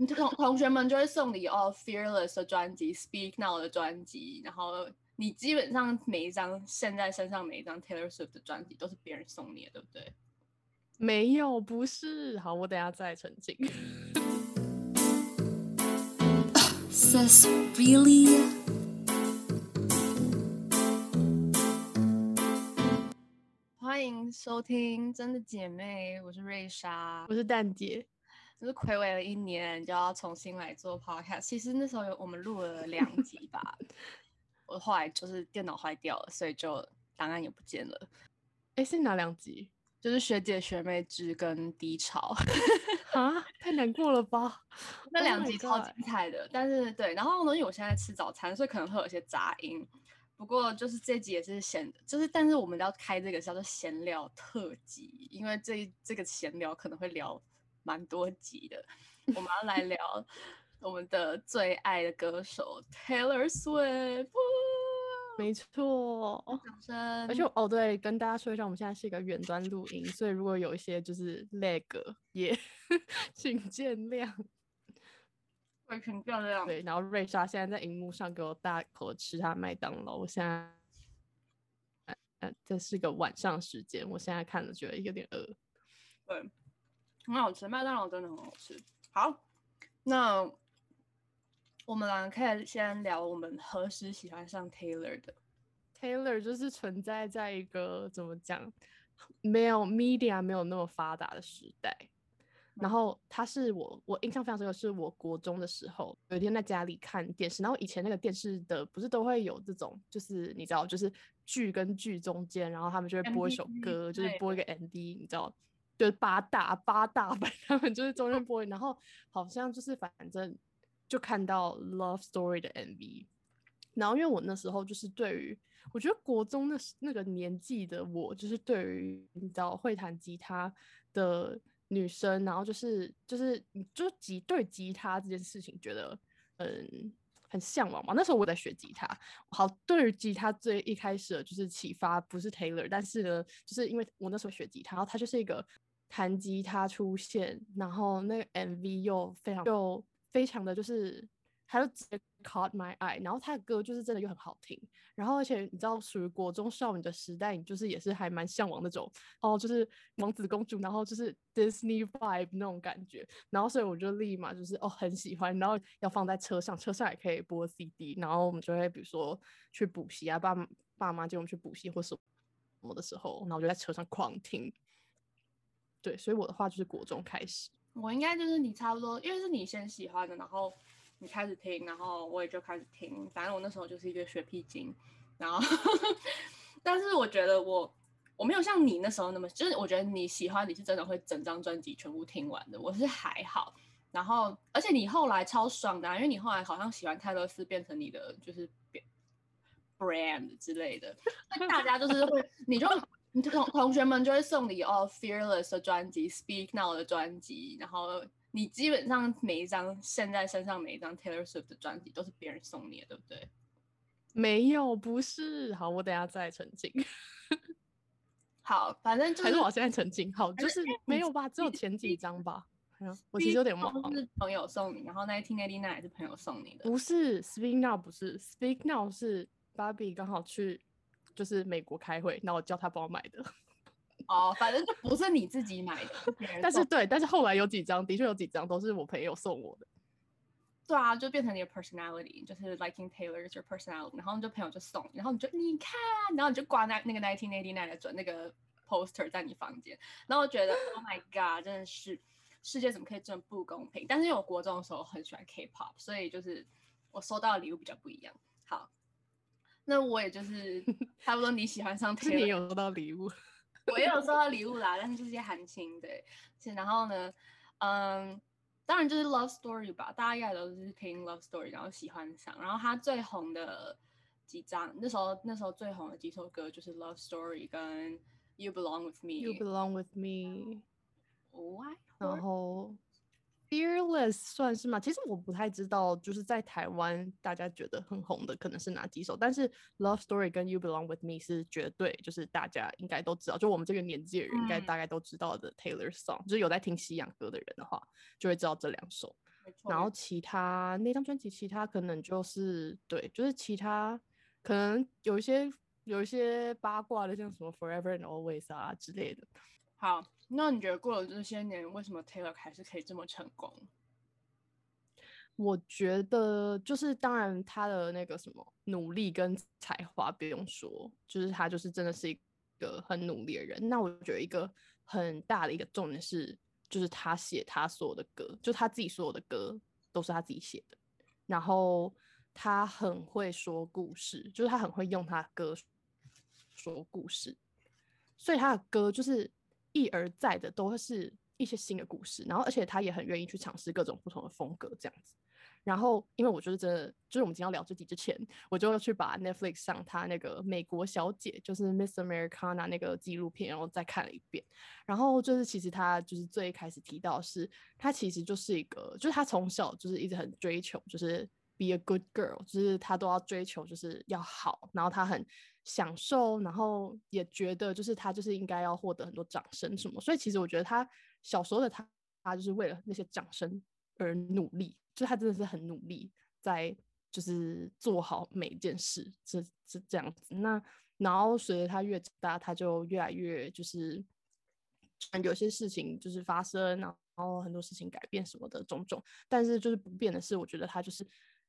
你同同学们就会送你哦，Fearless 的专辑，Speak Now 的专辑，然后你基本上每一张现在身上每一张 Taylor Swift 的专辑都是别人送你的，对不对？没有，不是。好，我等下再澄清。Sis, really? 欢迎收听《真的姐妹》，我是瑞莎。我是蛋姐，就是暌违了一年，就要重新来做 podcast。其实那时候有我们录了两集吧，我后来就是电脑坏掉了，所以就档案也不见了。哎，是哪两集就是学姐学妹制跟低潮，啊？太难过了吧？那 Oh 两集超精彩的。但是对，然后呢，因为我现在吃早餐，所以可能会有些杂音。不过就是这集也是闲，就是但是我们要开这个叫做闲聊特辑，因为这一这个闲聊可能会聊蛮多集的。我们要来聊我们的最爱的歌手 Taylor Swift，没错。掌声！而且哦，对，跟大家说一下，我们现在是一个远端录音，所以如果有一些就是 lag，也 请见谅。会很漂亮。对，然后瑞莎现在在荧幕上给我大口吃她麦当劳，我现在，这是个晚上时间，我现在看了觉得有点饿。对，很好吃，麦当劳真的很好吃。好，那我们两个可以先聊我们何时喜欢上 Taylor 的。Taylor 就是存在在一个怎么讲，没有 media 没有那么发达的时代。然后他是我，我印象非常深刻，是我国中的时候，有一天在家里看电视，然后以前那个电视的不是都会有这种，就是你知道，就是剧跟剧中间，然后他们就会播一首 MTV 歌，就是播一个 MV，你知道，就是八大八大版，他们就是中间播，然后好像就是反正就看到 Love Story 的 MV，然后因为我那时候就是对于，我觉得国中那时那个年纪的我，就是对于你知道会弹吉他的女生，然后就是就是你就吉对吉他这件事情觉得嗯很向往嘛。那时候我在学吉他，好，对于吉他最一开始就是启发不是 Taylor，但是呢，就是因为我那时候学吉他，然后他就是一个弹吉他出现，然后那个 MV 又非常又非常的就是。他就直接 caught my eye，然后他的歌就是真的又很好听，然后而且你知道，属于国中少女的时代，你就是也是还蛮向往那种哦，就是王子公主，然后就是 Disney vibe 那种感觉，然后所以我就立马就是哦很喜欢，然后要放在车上，车上也可以播 CD，然后我们就会比如说去补习啊，爸爸妈接我们去补习或什么的时候，然后我就在车上狂听。对，所以我的话就是国中开始。我应该就是你差不多，因为是你先喜欢的，然后你开始听，然后我也就开始听。反正我那时候就是一个学屁精，然后 但是我觉得我我没有像你那时候那么，就是我觉得你喜欢你是真的会整张专辑全部听完的，我是还好。然后而且你后来超爽的、啊，因为你后来好像喜欢泰勒斯变成你的就是变 brand 之类的，大家就是会你就。你同同学们就会送你哦，Fearless 的专辑，Speak Now 的专辑，然后你基本上每一张现在身上每一张 Taylor Swift 的专辑都是别人送你的，对不对？没有，不是。好，我等下再澄清。好，反正就还是我现在澄清。好，就是没有吧，只有前几张吧。我其实有点忘了。是朋友送你，然后1989也是朋友送你的。不是 Speak Now，不是 Speak Now 是芭比刚好去就是美国开会，然后我叫他帮我买的。哦，反正就不是你自己买的，但是对，但是后来有几张的确有几张都是我朋友送我的。对啊，就变成你的 personality，就是 liking Taylor is your personality，然后你就朋友就送，然后你就你看，然后你就挂那那个 nineteen eighty nine 的准那个 poster 在你房间，然后我觉得 Oh my God，真的是世界怎么可以这么不公平？但是因为我国中的时候很喜欢 K-pop，所以就是我收到的礼物比较不一样。好，那我也就是 差不多你喜欢上是你有收到礼物？我也有收到礼物啦，但是就是一些寒心对。是然后呢，嗯，当然就是 Love Story 吧，大家应该都是听 Love Story，然后喜欢上。然后他最红的几张，那时候那时候最红的几首歌就是 Love Story 跟 You Belong with Me。You belong with me，Why？然后 Fearless 算是吗？其实我不太知道，就是在台湾大家觉得很红的可能是哪几首，但是 Love Story 跟 You Belong with Me 是绝对就是大家应该都知道，就我们这个年纪的人应该嗯大概都知道的 Taylor song，、就是有在听西洋歌的人的话，就会知道这两首。然后其他那张专辑，其他可能就是对，就是其他可能有一些有一些八卦的，像什么 Forever and Always 啊之类的。好，那你觉得过了这些年，为什么 Taylor 还是可以这么成功？我觉得就是，当然他的那个什么努力跟才华不用说，就是他就是真的是一个很努力的人。那我觉得一个很大的一个重点是，就是他写他所有的歌，就他自己所有的歌都是他自己写的。然后他很会说故事，就是他很会用他歌说故事，所以他的歌就是一而再的都是一些新的故事。然后而且他也很愿意去尝试各种不同的风格这样子。然后，因为我就是真的，就是我们今天要聊这集之前，我就去把 Netflix 上他那个美国小姐，就是 Miss Americana 那个纪录片，然后再看了一遍。然后就是其实他就是最开始提到是，他其实就是一个，就是他从小就是一直很追求，就是 be a good girl，就是他都要追求就是要好，然后他很享受，然后也觉得就是他就是应该要获得很多掌声什么。所以其实我觉得他小时候的他，他就是为了那些掌声而努力。就他真的是很努力，在就是做好每一件事，是是这样子。那然后随着他越长大，他就越来越就是有些事情就是发生，然后很多事情改变什么的种种。但是就是不变的是，我觉得他就是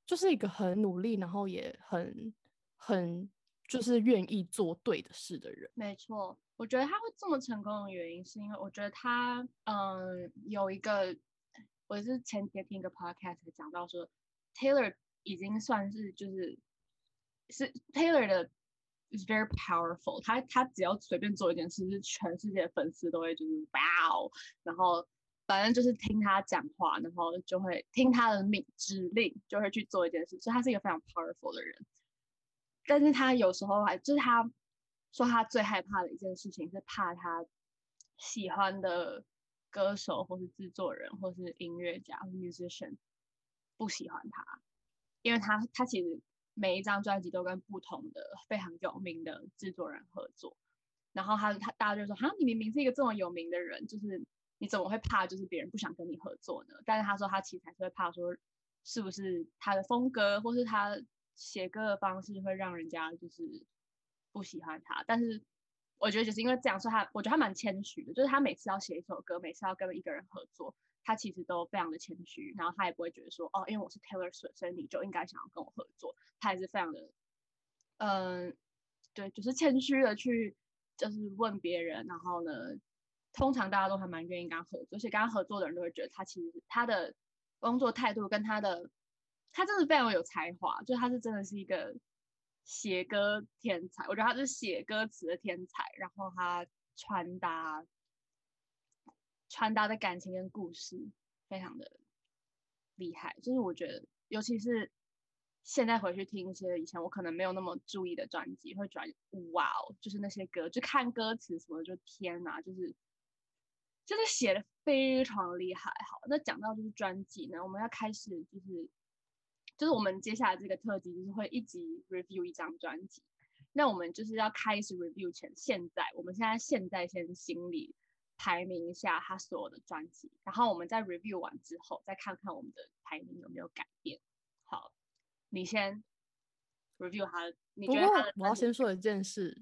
就是一个很努力，然后也很很就是愿意做对的事的人。没错，我觉得他会这么成功的原因，是因为我觉得他嗯有一个。我是前天听一个 podcast 讲到说，Taylor 已经算是就是是 Taylor 的 is very powerful，他他只要随便做一件事，是全世界粉丝都会就是哇哦，然后反正就是听他讲话，然后就会听他的命指令，就会去做一件事，所以他是一个非常 powerful 的人。但是他有时候还就是他说他最害怕的一件事情是怕他喜欢的。歌手或是制作人或是音乐家 musician 不喜欢他，因为他他其实每一张专辑都跟不同的非常有名的制作人合作，然后他他大家就说哈你明明是一个这么有名的人，就是你怎么会怕就是别人不想跟你合作呢？但是他说他其实还是会怕说是不是他的风格或是他写歌的方式会让人家就是不喜欢他，但是。我觉得就是因为这样，说他我觉得他蛮谦虚的，就是他每次要写一首歌，每次要跟一个人合作，他其实都非常的谦虚，然后他也不会觉得说，哦，因为我是 Taylor Swift，所以你就应该想要跟我合作，他也是非常的，嗯，对，就是谦虚的去就是问别人，然后呢，通常大家都还蛮愿意跟他合作，而且跟他合作的人都会觉得他其实他的工作态度跟他的，他真的非常有才华，就他是真的是一个。写歌天才，我觉得他是写歌词的天才，然后他传达传达的感情跟故事非常的厉害，就是我觉得，尤其是现在回去听一些以前我可能没有那么注意的专辑，会转哇哦，就是那些歌，就看歌词什么，就天哪，就是就是写的非常厉害。好，那讲到就是专辑呢，我们要开始就是。就是我们接下来这个特辑就是会一集 review 一张专辑，那我们就是要开始 review 前，现在我们现在现在先心里排名一下他所有的专辑，然后我们在 review 完之后再看看我们的排名有没有改变。好，你先 review 他，你觉得他我要先说一件事，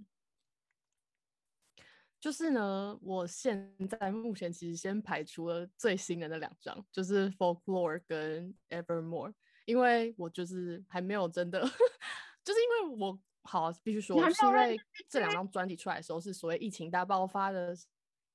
就是呢，我现在目前其实先排除了最新的那两张，就是 Folklore 跟 Evermore。因为我就是还没有真的，就是因为我好必须说，是因为这两张专辑出来的时候是所谓疫情大爆发的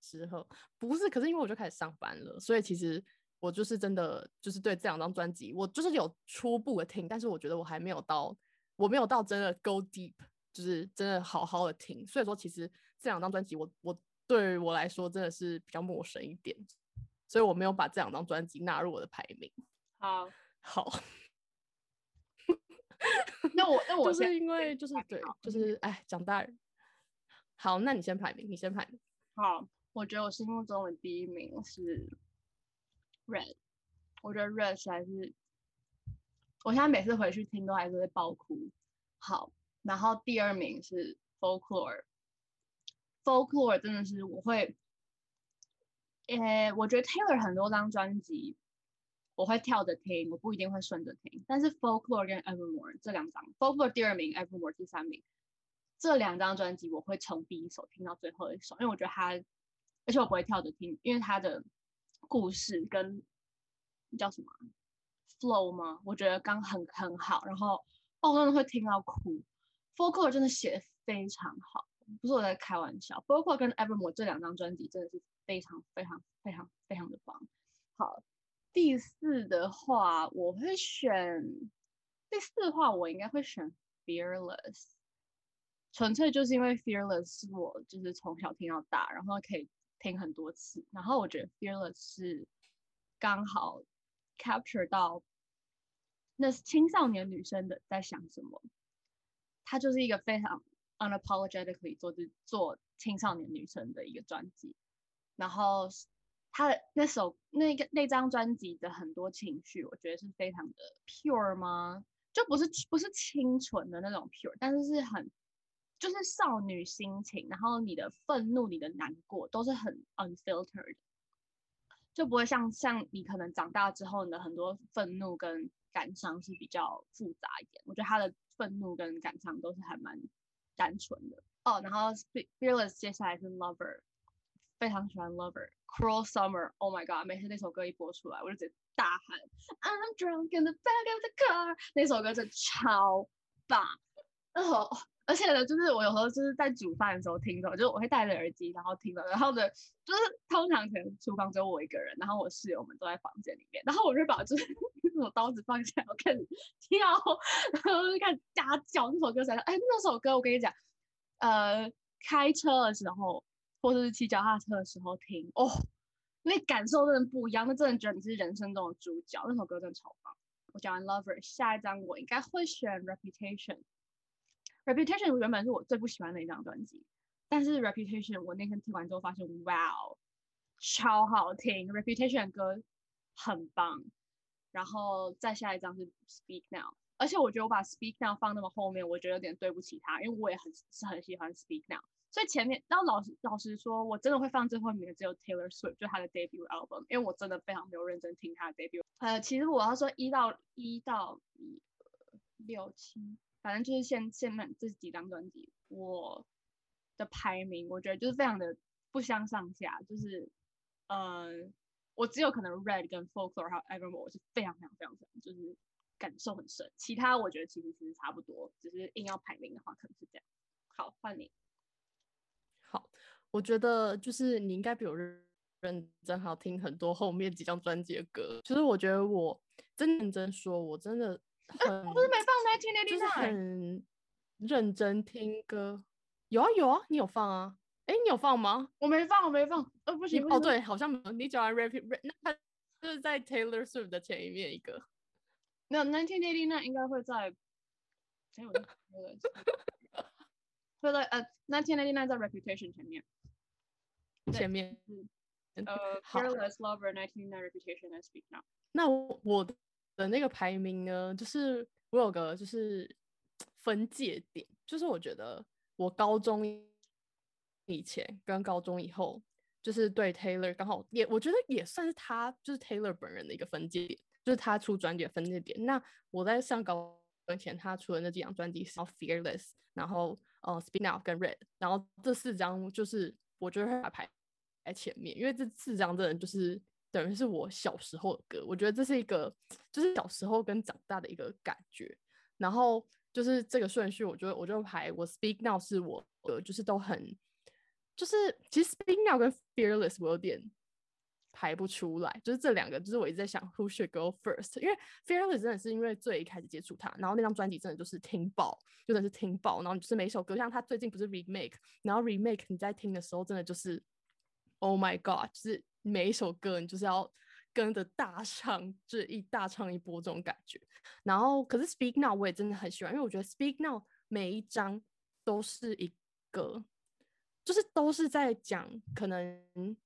时候，不是。可是因为我就开始上班了，所以其实我就是真的就是对这两张专辑，我就是有初步的听，但是我觉得我还没有到，我没有到真的 go deep，就是真的好好的听。所以说，其实这两张专辑，我我对于我来说真的是比较陌生一点，所以我没有把这两张专辑纳入我的排名。好，好。那我 那我就是因为就是对，就是哎，长大人。好，那你先排名，你先排名。好，我觉得我心目中的第一名是 Red，我觉得 Red 实在是，我现在每次回去听都还是会爆哭。好，然后第二名是 folklore 真的是我会，呃，我觉得 Taylor 很多张专辑我会跳着听，我不一定会顺着听。但是 Folklore 跟 Evermore 这两张，Folklore 第二名，Evermore 第三名，这两张专辑我会从第一首听到最后一首，因为我觉得它，而且我不会跳着听，因为它的故事跟叫什么 flow 吗？我觉得刚很很好，然后哦，真的会听到哭。Folklore 真的写的非常好，不是我在开玩笑。包括跟 Evermore 这两张专辑真的是非常非常非常非常的棒。好。第四的话，我会选第四的话，我应该会选 Fearless，纯粹就是因为 Fearless 是我就是从小听到大，然后可以听很多次，然后我觉得 Fearless 是刚好 capture 到那青少年女生的在想什么，它就是一个非常 unapologetically 做做青少年女生的一个专辑，然后。他的那首那个那张专辑的很多情绪，我觉得是非常的 pure 吗？就不是不是清纯的那种 pure，但是是很就是少女心情，然后你的愤怒、你的难过都是很 unfiltered，就不会像像你可能长大之后，你的很多愤怒跟感伤是比较复杂一点。我觉得他的愤怒跟感伤都是还蛮单纯的哦。然后 fearless 接下来是 lover，非常喜欢 lover。Cruel Summer，Oh my God！每次那首歌一播出来，我就直接大喊 I'm drunk in the back of the car。那首歌真的超棒。然后，而且呢，就是我有时候就是在煮饭的时候听的，就是我会戴着耳机然后听的。然后呢，就是通常可能厨房只有我一个人，然后我室友们都在房间里面，然后我就把就是那种刀子放下，我开始跳，然后就开始大叫。那首歌才，哎，那首歌我跟你讲，呃，开车的时候。或者是骑脚踏车的时候听哦，那感受真的不一样，那真的觉得你是人生中的主角。那首歌真的超棒。我讲完 Lover，下一张我应该会选 Reputation。Reputation 原本是我最不喜欢的一张专辑，但是 Reputation 我那天听完之后发现，哇哦，超好听！Reputation 歌很棒。然后再下一张是 Speak Now，而且我觉得我把 Speak Now 放那么后面，我觉得有点对不起他，因为我也很是很喜欢 Speak Now。所以前面，然后老实老实说，我真的会放最后一名的只有 Taylor Swift，就他的 debut album，因为我真的非常没有认真听他的 debut。呃，其实我要说一到一到六七，反正就是现现在这几张专辑，我的排名我觉得就是非常的不相上下，就是呃，我只有可能 Red 跟 Folklore 还有 Evermore 我是非常非常非常就是感受很深，其他我觉得其实其实差不多，只是硬要排名的话可能是这样。好，换你。好，我觉得就是你应该比我认认真，好听很多后面几张专辑的歌。其实我觉得我真认真说，我真的很，我不是没放在听那就是很认真听歌。有啊有啊，你有放啊？哎，你有放吗？我没放，我没放。呃，不行。哦，对，好像你讲完 rap rap，那就是在 Taylor Swift 的前一面一个。没有，Nineteen Eighty Nine 应该会在。会在呃，nineteen 在 reputation 前面，前面是呃，fearless lover nineteen nine reputation and speak now。那我的那个排名呢，就是我有个就是分界点，就是我觉得我高中以前跟高中以后，就是对 Taylor 刚好也我觉得也算是他就是 Taylor 本人的一个分界点，就是他出专辑的分界点。那我在上高中前，他出的那几张专辑是 fearless，然后。呃，Speak Now 跟 Red，然后这四张就是我觉得会排在前面，因为这四张真的就是等于是我小时候的歌，我觉得这是一个就是小时候跟长大的一个感觉。然后就是这个顺序，我觉得我就排我 Speak Now 是我的，就是都很就是其实 Speak Now 跟 Fearless 我有点。排不出来，就是这两个，就是我一直在想 Who should go first？因为 Fearless 真的是因为最一开始接触他，然后那张专辑真的就是听爆，真的是听爆，然后就是每首歌，像他最近不是 remake，然后 remake 你在听的时候，真的就是 Oh my God，就是每一首歌你就是要跟着大唱，就是一大唱一波这种感觉。然后可是 Speak Now 我也真的很喜欢，因为我觉得 Speak Now 每一张都是一个，就是都是在讲可能。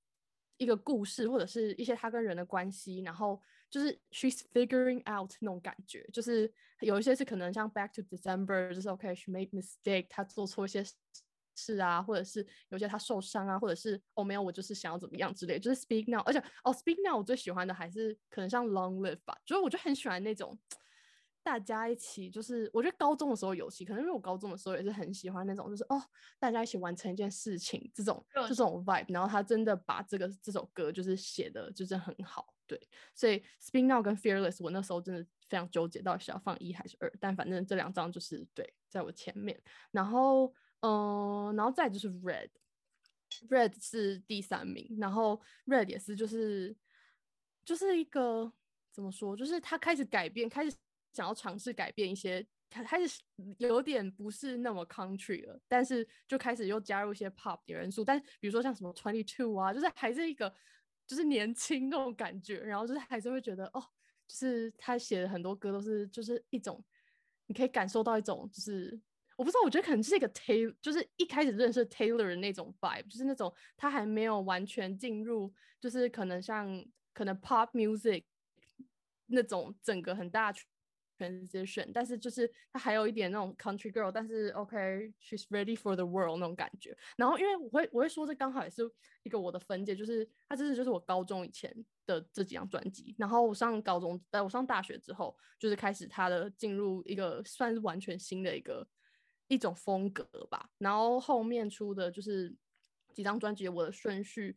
一个故事，或者是一些他跟人的关系，然后就是 she's figuring out 那种感觉，就是有一些是可能像 Back to December，就是 OK she made mistake，他做错一些事啊，或者是有些他受伤啊，或者是哦没有，我就是想要怎么样之类，就是 Speak Now，而且哦 Speak Now 我最喜欢的还是可能像 Long Live 吧，就是我就很喜欢那种大家一起，就是我觉得高中的时候有戏，可能因为我高中的时候也是很喜欢那种，就是哦大家一起完成一件事情这种这种 vibe，然后他真的把这个这首歌就是写的就是很好，对，所以 Spin Now 跟 Fearless 我那时候真的非常纠结，到底是要放一还是二，但反正这两张就是对在我前面，然后嗯、呃然后再就是 Red。Red 是第三名，然后 Red 也是就是就是一个怎么说，就是他开始改变，开始想要尝试改变一些，他开始有点不是那么 country 了，但是就开始又加入一些 pop 的元素，但比如说像什么 Twenty Two 啊，就是还是一个就是年轻那种感觉，然后就是还是会觉得哦，就是他写的很多歌都是就是一种你可以感受到一种就是。我不知道，我觉得可能是一个 Taylor，就是一开始认识 Taylor 的那种 vibe，就是那种他还没有完全进入，就是可能像可能 pop music 那种整个很大 transition，但是就是他还有一点那种 country girl，但是 OK，she's、ready for the world 那种感觉。然后因为我会我会说这刚好也是一个我的分界，就是他这是就是我高中以前的这几张专辑，然后我上高中，呃，我上大学之后，就是开始他的进入一个算是完全新的一个一种风格吧。然后后面出的就是几张专辑，我的顺序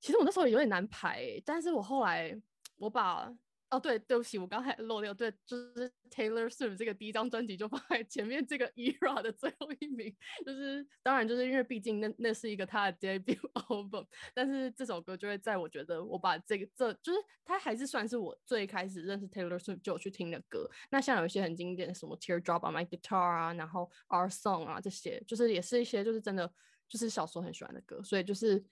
其实我那时候也有点难排、但是我后来我把哦对，对不起，我刚才漏掉，对，就是 Taylor Swift 这个第一张专辑就放在前面这个 era 的最后一名，就是当然就是因为毕竟那那是一个他的 debut album，但是这首歌就会在我觉得我把这个这就是它还是算是我最开始认识 Taylor Swift 就有去听的歌。那像有一些很经典的什么 Teardrop on My Guitar 啊，然后 Our Song 啊这些，就是也是一些就是真的就是小时候很喜欢的歌，所以就是。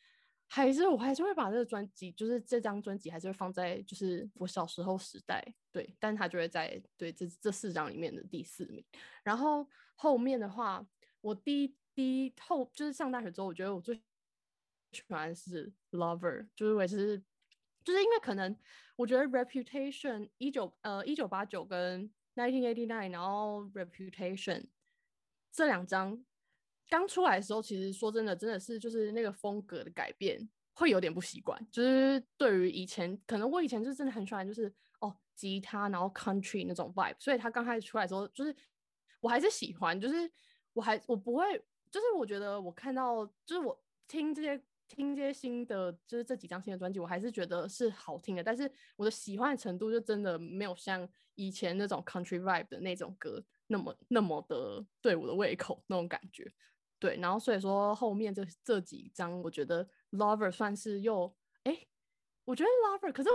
还是我还是会把这个专辑，就是这张专辑还是会放在就是我小时候时代，对，但它就会在对这这四张里面的第四名。然后后面的话，我第一第一后就是上大学之后，我觉得我最喜欢是 Lover，就是我也是就是因为可能我觉得 Reputation 一九呃一九八九跟 Nineteen Eighty Nine，然后 Reputation 这两张刚出来的时候，其实说真的，真的是就是那个风格的改变会有点不习惯。就是对于以前，可能我以前就真的很喜欢，就是哦吉他，然后 country 那种 vibe，所以他刚开始出来的时候，就是我还是喜欢，就是我还我不会，就是我觉得我看到，就是我听这些听这些新的，就是这几张新的专辑，我还是觉得是好听的，但是我的喜欢的程度就真的没有像以前那种 country vibe 的那种歌那么那么的对我的胃口那种感觉。对，然后所以说后面这这几张，我觉得 Lover 算是又哎，我觉得 Lover，可是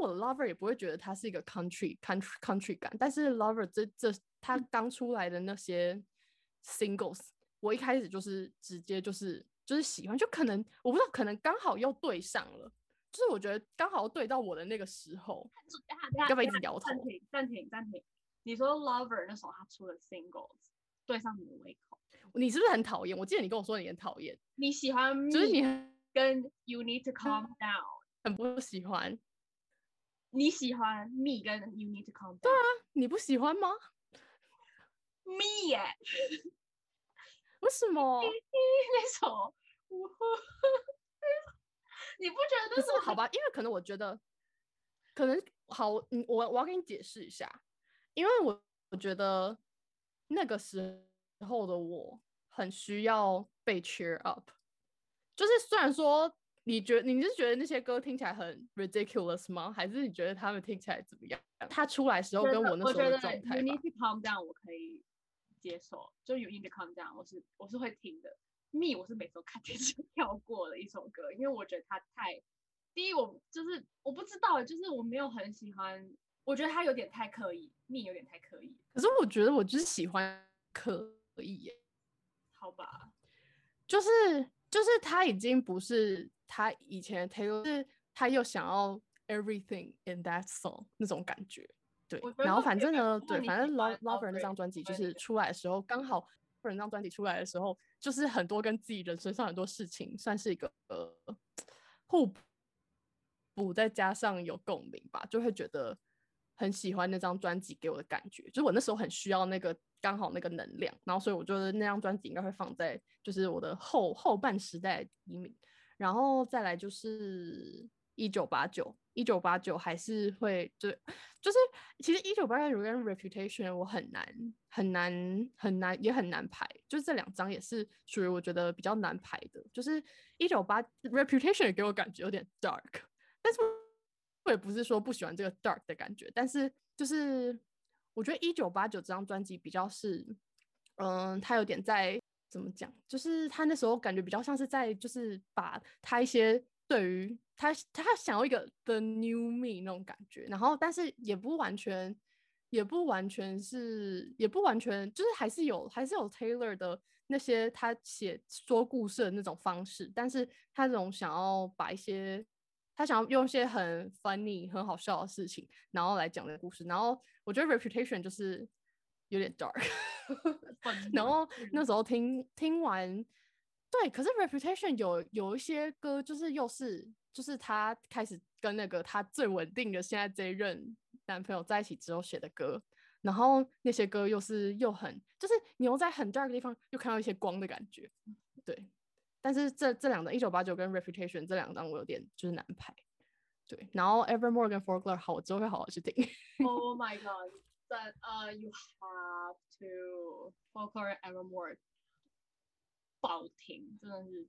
我的 Lover 也不会觉得它是一个 country country country 感，但是 Lover 这这它刚出来的那些 singles，我一开始就是直接就是就是喜欢，就可能我不知道，可能刚好又对上了，就是我觉得刚好对到我的那个时候，要不要一直摇头暂停，暂停，暂停。你说 Lover 那时候他出了 singles 对上你的胃口，你是不是很讨厌？我记得你跟我说你很讨厌，你喜欢就是你跟 You Need to Calm Down，很不喜欢，你喜欢 Me 跟 You Need to Calm Down，对啊你不喜欢吗？，Me 耶，为什么？那首，你不觉得可那首是好吧，因为可能我觉得，可能好，嗯，我我要跟你解释一下，因为我我觉得那个时候的我很需要被 cheer up，就是虽然说你觉得你是觉得那些歌听起来很 ridiculous 吗？还是你觉得他们听起来怎么样？他出来时候跟我那时候的状态 Need to Calm Down 我可以接受，就 You Need to Calm Down 我是我是会听的。Me 我是每次都看电 视跳过的一首歌，因为我觉得它太，第一我就是我不知道，就是我没有很喜欢，我觉得它有点太刻意，Me 有点太刻意，可是我觉得我就是喜欢刻意耶。好吧？就是就是他已经不是他以前的 Taylor，是他又想要 everything in that song 那种感觉。对然后反正呢，对，反正 lo lover 那张专辑就是出来的时候，刚好 Lover 那张专辑出来的时候，就是很多跟自己人身上很多事情，算是一个呃互补，再加上有共鸣吧，就会觉得很喜欢那张专辑给我的感觉。就是我那时候很需要那个刚好那个能量，然后所以我觉得那张专辑应该会放在就是我的后后半时代的第一名，然后再来就是一九八九，一九八九还是会就就是其实一九八九跟 Reputation 我很难很难很难也很难排，就是这两张也是属于我觉得比较难排的，就是一九八 Reputation 给我感觉有点 dark，但是我也不是说不喜欢这个 dark 的感觉，但是就是我觉得一九八九这张专辑比较是，嗯，他有点在怎么讲，就是他那时候感觉比较像是在就是把他一些对于他他想要一个 the new me 那种感觉，然后但是也不完全也不完全是也不完全就是还是有还是有 Taylor 的那些他写说故事的那种方式，但是他这种想要把一些他想要用一些很 funny 很好笑的事情，然后来讲这个故事。然后我觉得 Reputation 就是有点 dark，然后那时候听听完，对，可是 Reputation 有有一些歌就是又是就是他开始跟那个他最稳定的现在这一任男朋友在一起之后写的歌，然后那些歌又是又很就是你又在很 dark 的地方又看到一些光的感觉，对。但是这这两张一九八九跟 Reputation 这两张我有点就是难排，对。然后 Evermore 跟 Folklore 好，我之后会好好去听。Oh my god! That uh, you have to Folklore and Evermore 爆听，真的是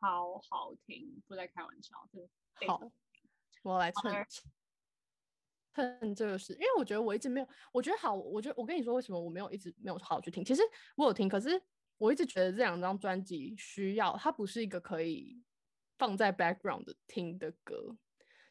超好听，不在开玩笑，真的好，我来趁而趁这个事，因为我觉得我一直没有，我觉得好，我觉得我跟你说为什么我没有一直没有好好去听，其实我有听，可是我一直觉得这两张专辑需要，它不是一个可以放在 background 听的歌，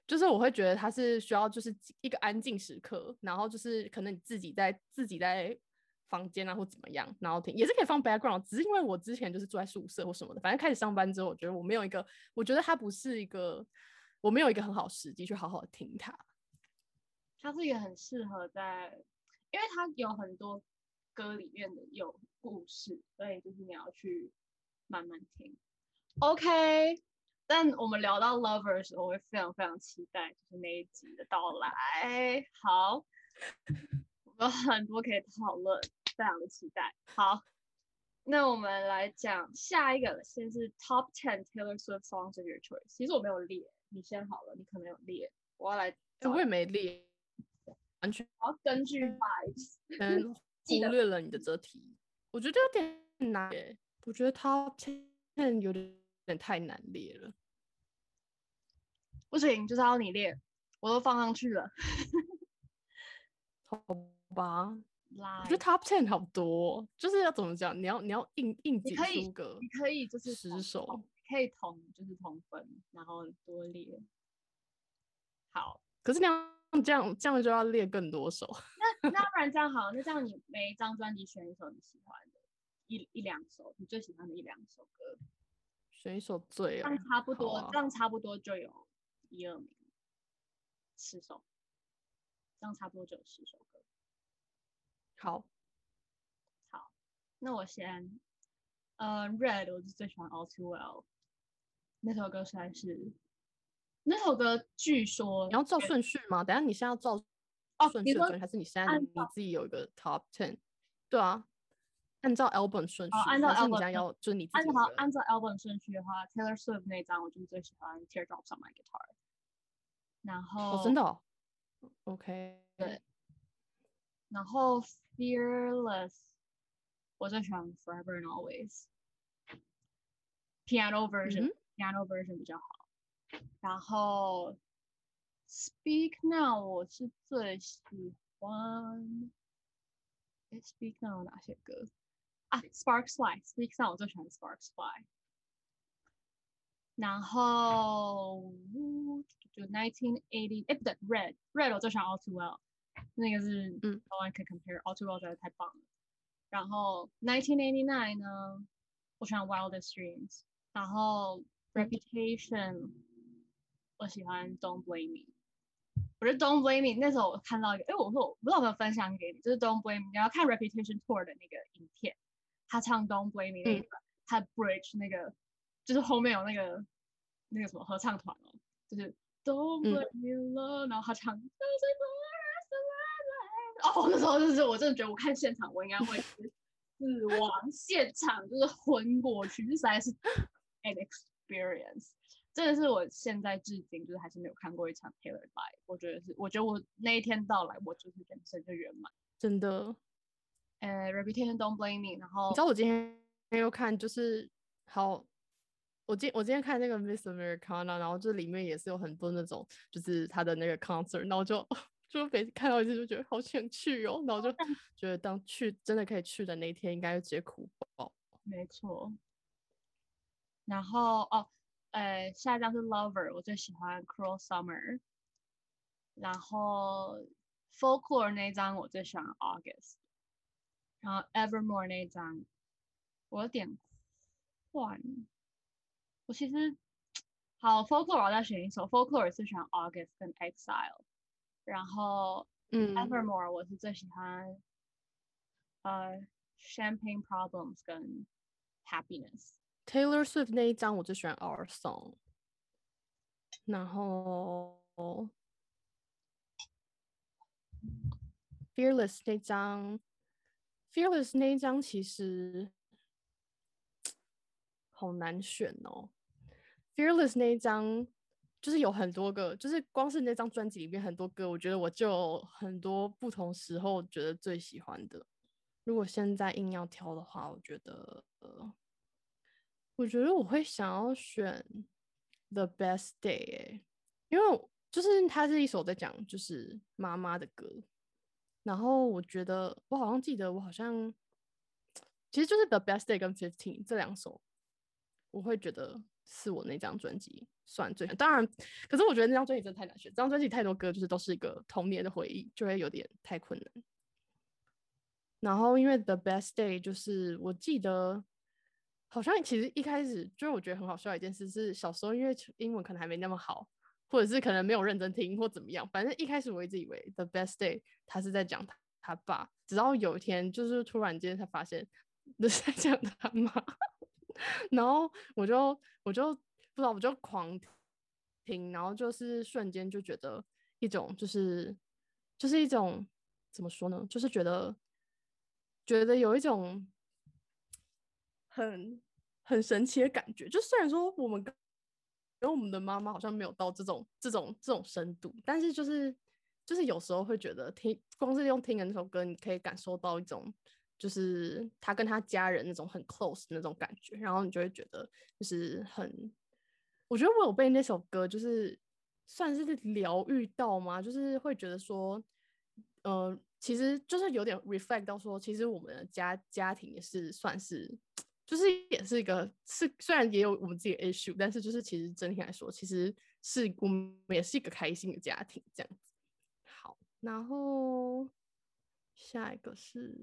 就是我会觉得它是需要就是一个安静时刻，然后就是可能你自己在自己在房间啊或怎么样，然后听也是可以放 background，只是因为我之前就是住在宿舍或什么的，反正开始上班之后，我觉得我没有一个，我觉得它不是一个，我没有一个很好时机去好好听它。它是一个很适合在，因为它有很多歌里面的有故事，所以就是你要去慢慢听。OK，但我们聊到 Lover 的时候，我会非常非常期待就是那一集的到来。好，我们有很多可以讨论，非常的期待。好，那我们来讲下一个，先是 Top Ten Taylor Swift Songs of Your Choice。其实我没有列，你先好了，你可能有列，我要来我也没列，完全我要根据 vibes 忽略了你的这题，我觉得有点难耶。我觉得 Top Ten 有点太难列了。不行，就是要你列，我都放上去了。好吧，来我觉得 Top Ten 好多哦，就是要怎么讲？你要你要硬硬挤出个你可以就是十首可以同就是同分，然后多列。好，可是那样这样这样就要列更多首。那那不然这样好，那这样你每一张专辑选一首你喜欢的，一一两首你最喜欢的一两首歌，选一首最哦这样差不多，啊这样差不多就有一二名，十首，这样差不多就有十首歌。好，好，那我先，呃，Red 我是最喜欢 All Too Well，那首歌实在是，那首歌据说你要照顺序吗？等下你现在要照顺序的顺序，还是你现在你自己有一个 Top Ten？对啊，按照 album 顺序，哦按照 album 现在要就是你自按照己有一个按照 album 顺序的话，Taylor Swift 那张我就是最喜欢 Teardrops on My Guitar，然后哦，真的哦，OK，对然后 Fearless 我最喜欢 Forever and Always piano version、嗯 piano version 比较好，然后 Speak Now 我是最喜欢。诶 Speak Now 有哪些歌啊？Sparks Fly Speak Now 我最喜欢 Sparks Fly，然后就 nineteen eighty 哎不对 Red Red 我最喜欢 All Too Well，那个是嗯 no one can compare All Too Well 真的太棒了。然后 nineteen eighty nine 呢，我喜欢 Wildest Dreams，然后 Reputation 我喜欢 Don't Blame Me。我是 Don't Blame Me 那时候我看到一个，哎，我说我不知道有没有分享给你，就是 Don't Blame Me，你要看 Reputation Tour 的那个影片，他唱 Don't Blame Me 那嗯个，他 Bridge 那个，就是后面有那个那个什么合唱团哦，就是 Don't 嗯 Blame Me Love，然后他唱 to live like- 哦，哦，那时候就是我真的觉得我看现场我应该会死亡现场，就是昏过去，这实在是 an experience。真的是我现在至今就是还是没有看过一场 Taylor live，我觉得是，我觉得我那一天到来，我就是人生就圆满。真的。呃，Reputation Don't Blame Me，然后你知道我今天又看就是好，我今我今天看那个 Miss Americana，然后这里面也是有很多那种就是他的那个 concert，然后就就每次看到一次就觉得好想去哦，然后就 觉得当去真的可以去的那一天，应该就直接哭爆。没错。然后哦。呃，下一张是 Lover，我最喜欢 Cruel Summer。然后 Folklore 那张我最喜欢 August。然后 Evermore 那张我有点换。我其实好 Folklore 我再选一首，Folklore 是喜欢 August 跟 Exile。然后嗯，Evermore 我是最喜欢呃 Champagne Problems 跟 Happiness。 Taylor Swift 那一张我最喜欢 Our Song，然后 Fearless 那张，Fearless 那一张其实好难选哦。Fearless 那一张就是有很多个，就是光是那张专辑里面很多歌，我觉得我就很多不同时候觉得最喜欢的。如果现在硬要挑的话，我觉得呃。我觉得我会想要选《The Best Day》因为就是它是一首在讲就是妈妈的歌，然后我觉得我好像记得我好像其实就是《The Best Day》跟《Fifteen》这两首，我会觉得是我那张专辑算最当然，可是我觉得那张专辑真的太难选，这张专辑太多歌就是都是一个童年的回忆，就会有点太困难。然后因为《The Best Day》就是我记得。好像其实一开始就是我觉得很好笑一件事，是小时候因为英文可能还没那么好，或者是可能没有认真听或怎么样，反正一开始我一直以为 The Best Day 他是在讲他他爸，直到有一天就是突然间才发现那 是在讲他妈，然后我就我就不知道我就狂听，然后就是瞬间就觉得一种就是就是一种怎么说呢，就是觉得觉得有一种。很很神奇的感觉，就虽然说我们跟我们的妈妈好像没有到这种这种这种深度，但是就是就是有时候会觉得听光是用听的那首歌，你可以感受到一种就是他跟他家人那种很 close 那种感觉，然后你就会觉得就是很，我觉得我有被那首歌就是算是疗愈到吗？就是会觉得说，呃，其实就是有点 reflect 到说，其实我们的家家庭也是算是。就是也是一个是虽然也有我们自己的 issue，但是就是其实整体来说，其实是我们也是一个开心的家庭这样子。好，然后下一个是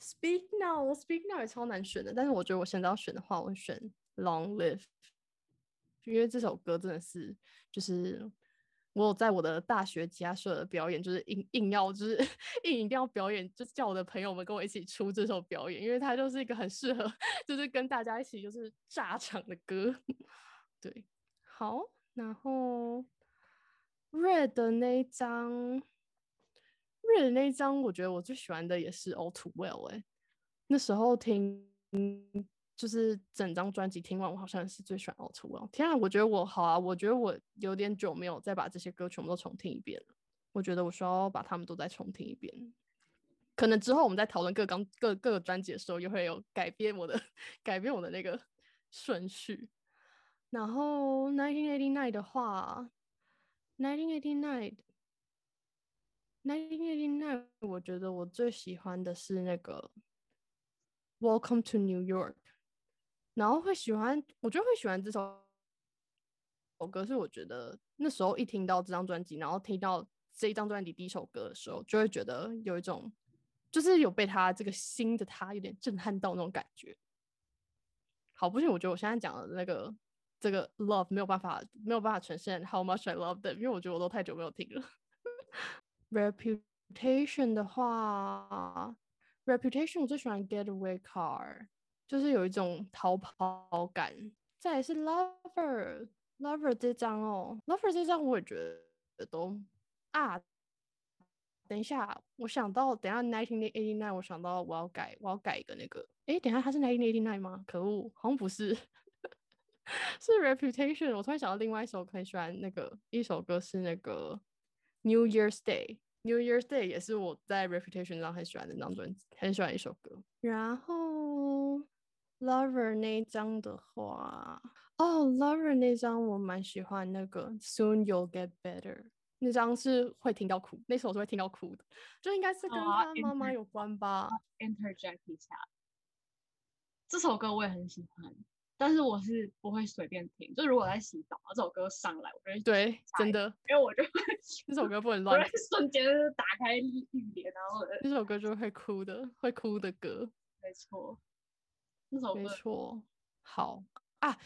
Speak Now，Speak Now 也超难选的，但是我觉得我现在要选的话，我选 Long Live，因为这首歌真的是就是。我有在我的大学吉他社的表演，就是硬硬要，就是 硬一定要表演，就叫我的朋友们跟我一起出这首表演，因为它就是一个很适合，就是跟大家一起就是炸场的歌。对，好，然后 Red 的那一张，Red 的那一张，我觉得我最喜欢的也是 All Too Well，哎，那时候听。就是整张专辑听完，我好像是最喜欢 All Too Well。天啊，我觉得我好啊，我觉得我有点久没有再把这些歌全部都重听一遍了。我觉得我需要把他们都再重听一遍。可能之后我们在讨论各刚各各个专辑的时候，又会有改变我的改变我的那个 顺序。然后 Nineteen Eighty Nine 的话，Nineteen Eighty Nine，Nineteen Eighty Nine，我觉得我最喜欢的是那个 Welcome to New York。然后会喜欢，我觉得会喜欢这首首歌，是我觉得那时候一听到这张专辑，然后听到这一张专辑第一首歌的时候，就会觉得有一种，就是有被他这个新的他有点震撼到那种感觉。好，不行，我觉得我现在讲的那个这个 love 没有办法没有办法呈现 how much I love them，因为我觉得我都太久没有听了。Reputation 的话，Reputation 我最喜欢 Getaway Car。就是有一种逃跑感，再是 Lover，Lover 这张哦，Lover 这张我也觉得都啊等一下，我想到，等下 nineteen eighty nine，我想到我要改，我要改一个那个，诶，等下他是 nineteen eighty nine 吗？可恶，好像不是，是 reputation。我突然想到另外一首很喜欢那个一首歌是那个 New Year's Day，New Year's Day 也是我在 reputation 上很喜欢的那张专辑，很喜欢一首歌。然后 Lover 那一张的话，哦，Lover 那张我蛮喜欢那个 Soon You'll Get Better。那张是会听到哭，那首是会听到哭的，就应该是跟他妈妈有关吧。Interject 一下，这首歌我也很喜欢，但是我是不会随便听。就如果在洗澡，这首歌上来，我觉得对，真的，因为我就会这首歌不能乱，瞬间打开浴帘，然后这首歌就会哭的，会哭的歌。没错，这首歌没错。好啊。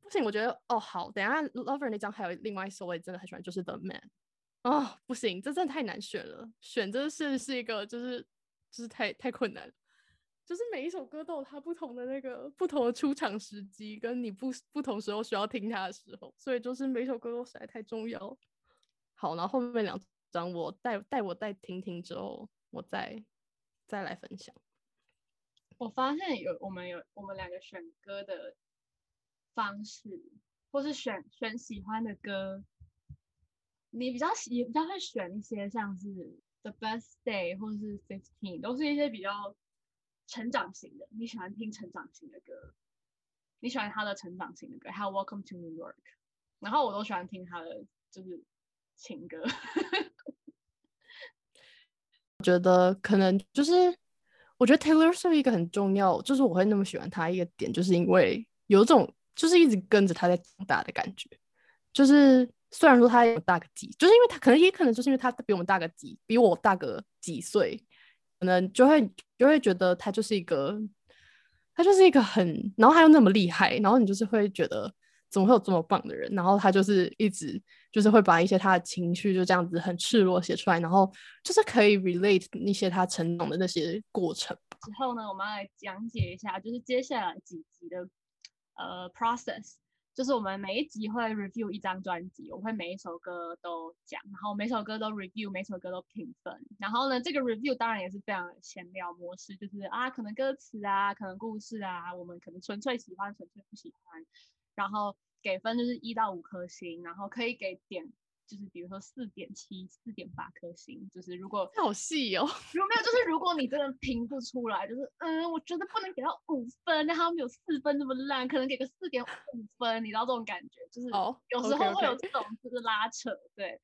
不行，我觉得哦好，等下 Lover 那张还有另外一首我也真的很喜欢，就是 The Man。哦，不行，这真的太难选了，选真的是是一个就是就是太太困难了，就是每一首歌都有它不同的那个不同的出场时机，跟你不不同时候需要听它的时候，所以就是每首歌都实在太重要。好，然后后面两张我带带我带听听之后，我再再来分享。我发现有我们有我们两个选歌的。方式，或是选选喜欢的歌，你比较喜比较会选一些像是 The Best Day 或是 Fifteen，都是一些比较成长型的。你喜欢听成长型的歌，你喜欢他的成长型的歌，还有 Welcome to New York，然后我都喜欢听他的就是情歌。觉得可能就是，我觉得 Taylor 是一个很重要，就是我会那么喜欢他一个点，就是因为有种。就是一直跟着他在长大的感觉，就是虽然说他有大个几，就是因为他可能也可能就是因为他比我们大个几，比我大个几岁，可能就会就会觉得他就是一个，他就是一个很，然后他又那么厉害，然后你就是会觉得怎么会有这么棒的人，然后他就是一直就是会把一些他的情绪就这样子很赤裸写出来，然后就是可以 relate 那些他成长的那些过程。之后呢，我们来讲解一下，就是接下来几集的。呃，process 就是我们每一集会 review 一张专辑，我会每一首歌都讲，然后每首歌都 review，每首歌都评分。然后呢，这个 review 当然也是非常闲聊模式，就是啊，可能歌词啊，可能故事啊，我们可能纯粹喜欢，纯粹不喜欢，然后给分就是一到五颗星，然后可以给点。就是比如说四点七、四点八颗星，就是如果好细哦，如果没有，就是如果你真的评不出来，就是嗯，我觉得不能给到五分，那他们有四分这么烂，可能给个四点五分，你知道这种感觉，就是有时候会有这种就是拉扯，对，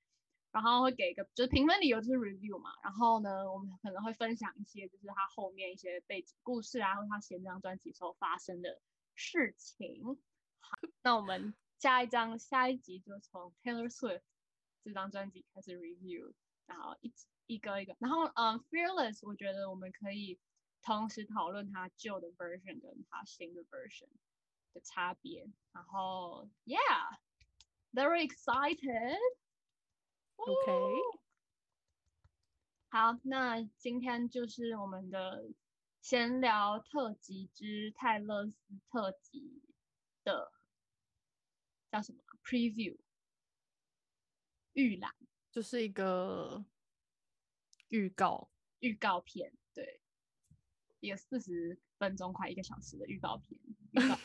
然后会给个就是评分理由就是 review 嘛，然后呢，我们可能会分享一些就是他后面一些背景故事啊，或他写这张专辑时候发生的事情。好，那我们下一张下一集就从 Taylor Swift。这张专辑开始 review，然后一一个一个，然后嗯，Fearless，我觉得我们可以同时讨论它旧的 version 跟它新的 version 的差别，然后 Yeah，very excited。OK，好，那今天就是我们的闲聊特辑之泰勒斯特辑的叫什么 preview。预览就是一个预告预告片，对，一个四十分钟快一个小时的预告片。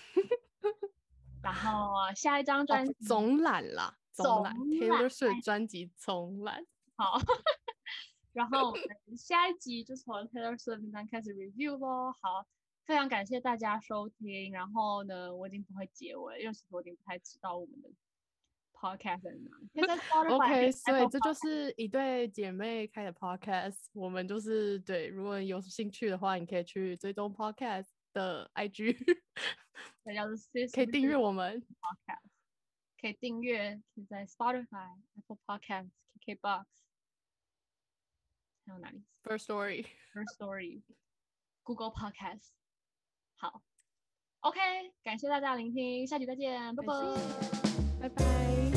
然后下一张专辑总览啦，总览 Taylor Swift 专辑总览。好，然后我们下一集就从 Taylor Swift 上开始 review 咯。好，非常感谢大家收听。然后呢，我已经不会结尾，因为其实我已经不太知道我们的。Podcast 在 OK，所以这就是一对姐妹开的 Podcast。我们就是对，如果有兴趣的话，你可以去追踪 Podcast 的 IG，可以订阅我们 Podcast，可以订阅，可以在 Spotify、Apple Podcast、KKBox，还有哪里？First Story、First Story、Google Podcast。好 ok 感谢大家聆听下期再见拜拜。拜拜。